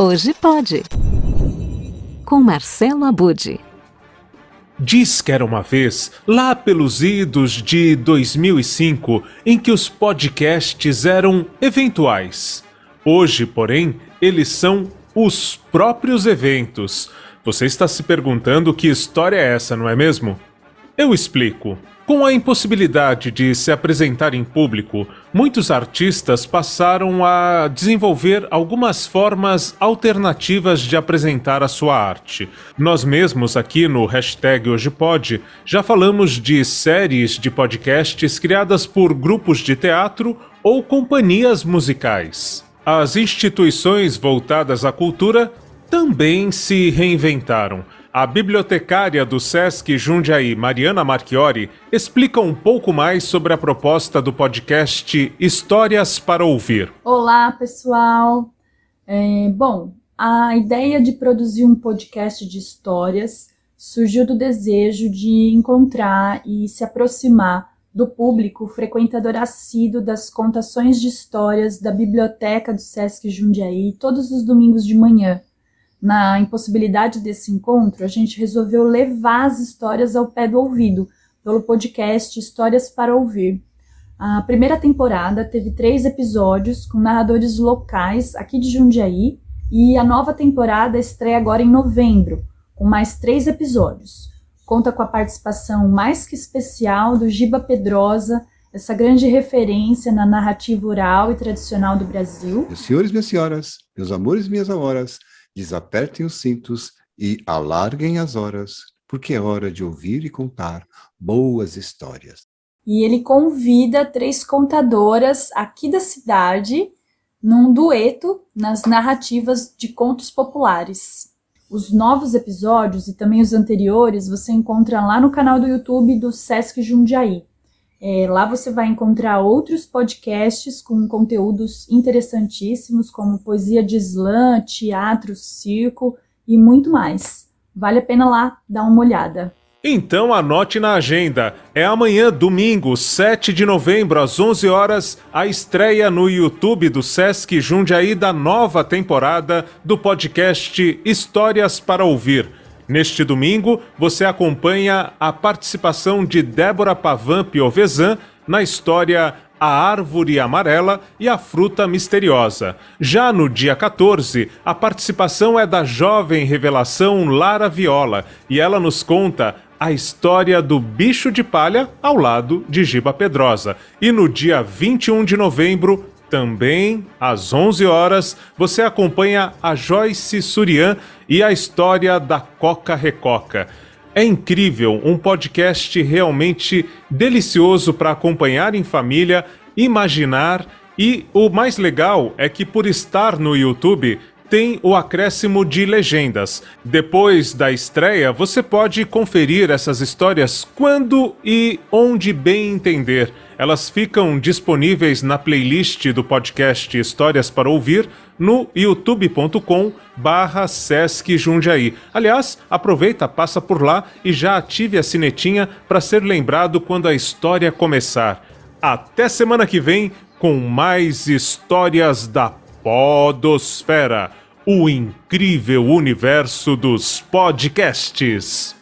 Hoje pode. Com Marcelo Abude. Diz que era uma vez, lá pelos idos de 2005, em que os podcasts eram eventuais. Hoje, porém, eles são os próprios eventos. Você está se perguntando que história é essa, não é mesmo? Eu explico. Com a impossibilidade de se apresentar em público, muitos artistas passaram a desenvolver algumas formas alternativas de apresentar a sua arte. Nós mesmos aqui no hashtag Hoje já falamos de séries de podcasts criadas por grupos de teatro ou companhias musicais. As instituições voltadas à cultura também se reinventaram a bibliotecária do SESC Jundiaí, Mariana Marchiori, explica um pouco mais sobre a proposta do podcast Histórias para Ouvir. Olá, pessoal! É, bom, a ideia de produzir um podcast de histórias surgiu do desejo de encontrar e se aproximar do público frequentador assíduo das contações de histórias da biblioteca do SESC Jundiaí todos os domingos de manhã na impossibilidade desse encontro, a gente resolveu levar as histórias ao pé do ouvido, pelo podcast Histórias para Ouvir. A primeira temporada teve três episódios com narradores locais aqui de Jundiaí, e a nova temporada estreia agora em novembro, com mais três episódios. Conta com a participação mais que especial do Giba Pedrosa, essa grande referência na narrativa oral e tradicional do Brasil. Meus senhores, minhas senhoras, meus amores minhas amoras, desapertem os cintos e alarguem as horas, porque é hora de ouvir e contar boas histórias. E ele convida três contadoras aqui da cidade num dueto nas narrativas de contos populares. Os novos episódios e também os anteriores você encontra lá no canal do YouTube do Sesc Jundiaí. É, lá você vai encontrar outros podcasts com conteúdos interessantíssimos, como poesia de slam, teatro, circo e muito mais. Vale a pena lá dar uma olhada. Então anote na agenda. É amanhã, domingo, 7 de novembro, às 11 horas, a estreia no YouTube do Sesc Jundiaí da nova temporada do podcast Histórias para Ouvir. Neste domingo, você acompanha a participação de Débora Pavan Piovesan na história A Árvore Amarela e a Fruta Misteriosa. Já no dia 14, a participação é da jovem revelação Lara Viola e ela nos conta a história do bicho de palha ao lado de Giba Pedrosa. E no dia 21 de novembro, também, às 11 horas, você acompanha a Joyce Surian e a história da Coca Recoca. É incrível, um podcast realmente delicioso para acompanhar em família, imaginar e o mais legal é que por estar no YouTube tem o acréscimo de legendas. Depois da estreia, você pode conferir essas histórias quando e onde bem entender. Elas ficam disponíveis na playlist do podcast Histórias para Ouvir no youtube.com barra Sesc Jundiaí. Aliás, aproveita, passa por lá e já ative a sinetinha para ser lembrado quando a história começar. Até semana que vem com mais histórias da Podosfera, o incrível universo dos podcasts.